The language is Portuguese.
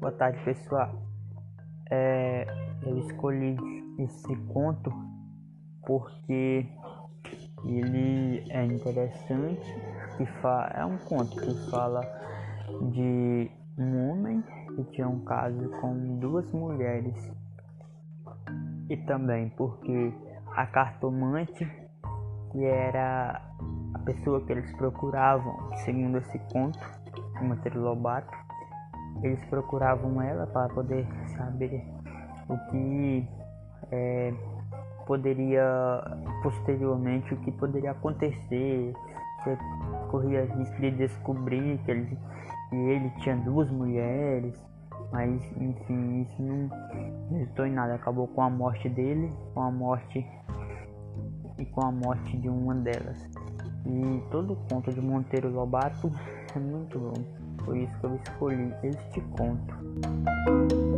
Boa tarde, pessoal. É, eu escolhi esse conto porque ele é interessante e é um conto que fala de um homem que tinha um caso com duas mulheres e também porque a cartomante que era a pessoa que eles procuravam segundo esse conto Monteiro Lobato eles procuravam ela para poder saber o que é, poderia posteriormente o que poderia acontecer. Você corria risco de descobrir que ele, que ele tinha duas mulheres mas enfim isso não resultou em nada. Acabou com a morte dele com a morte e com a morte de uma delas. E todo o conto de Monteiro Lobato é muito bom por isso que eu escolhi este conto.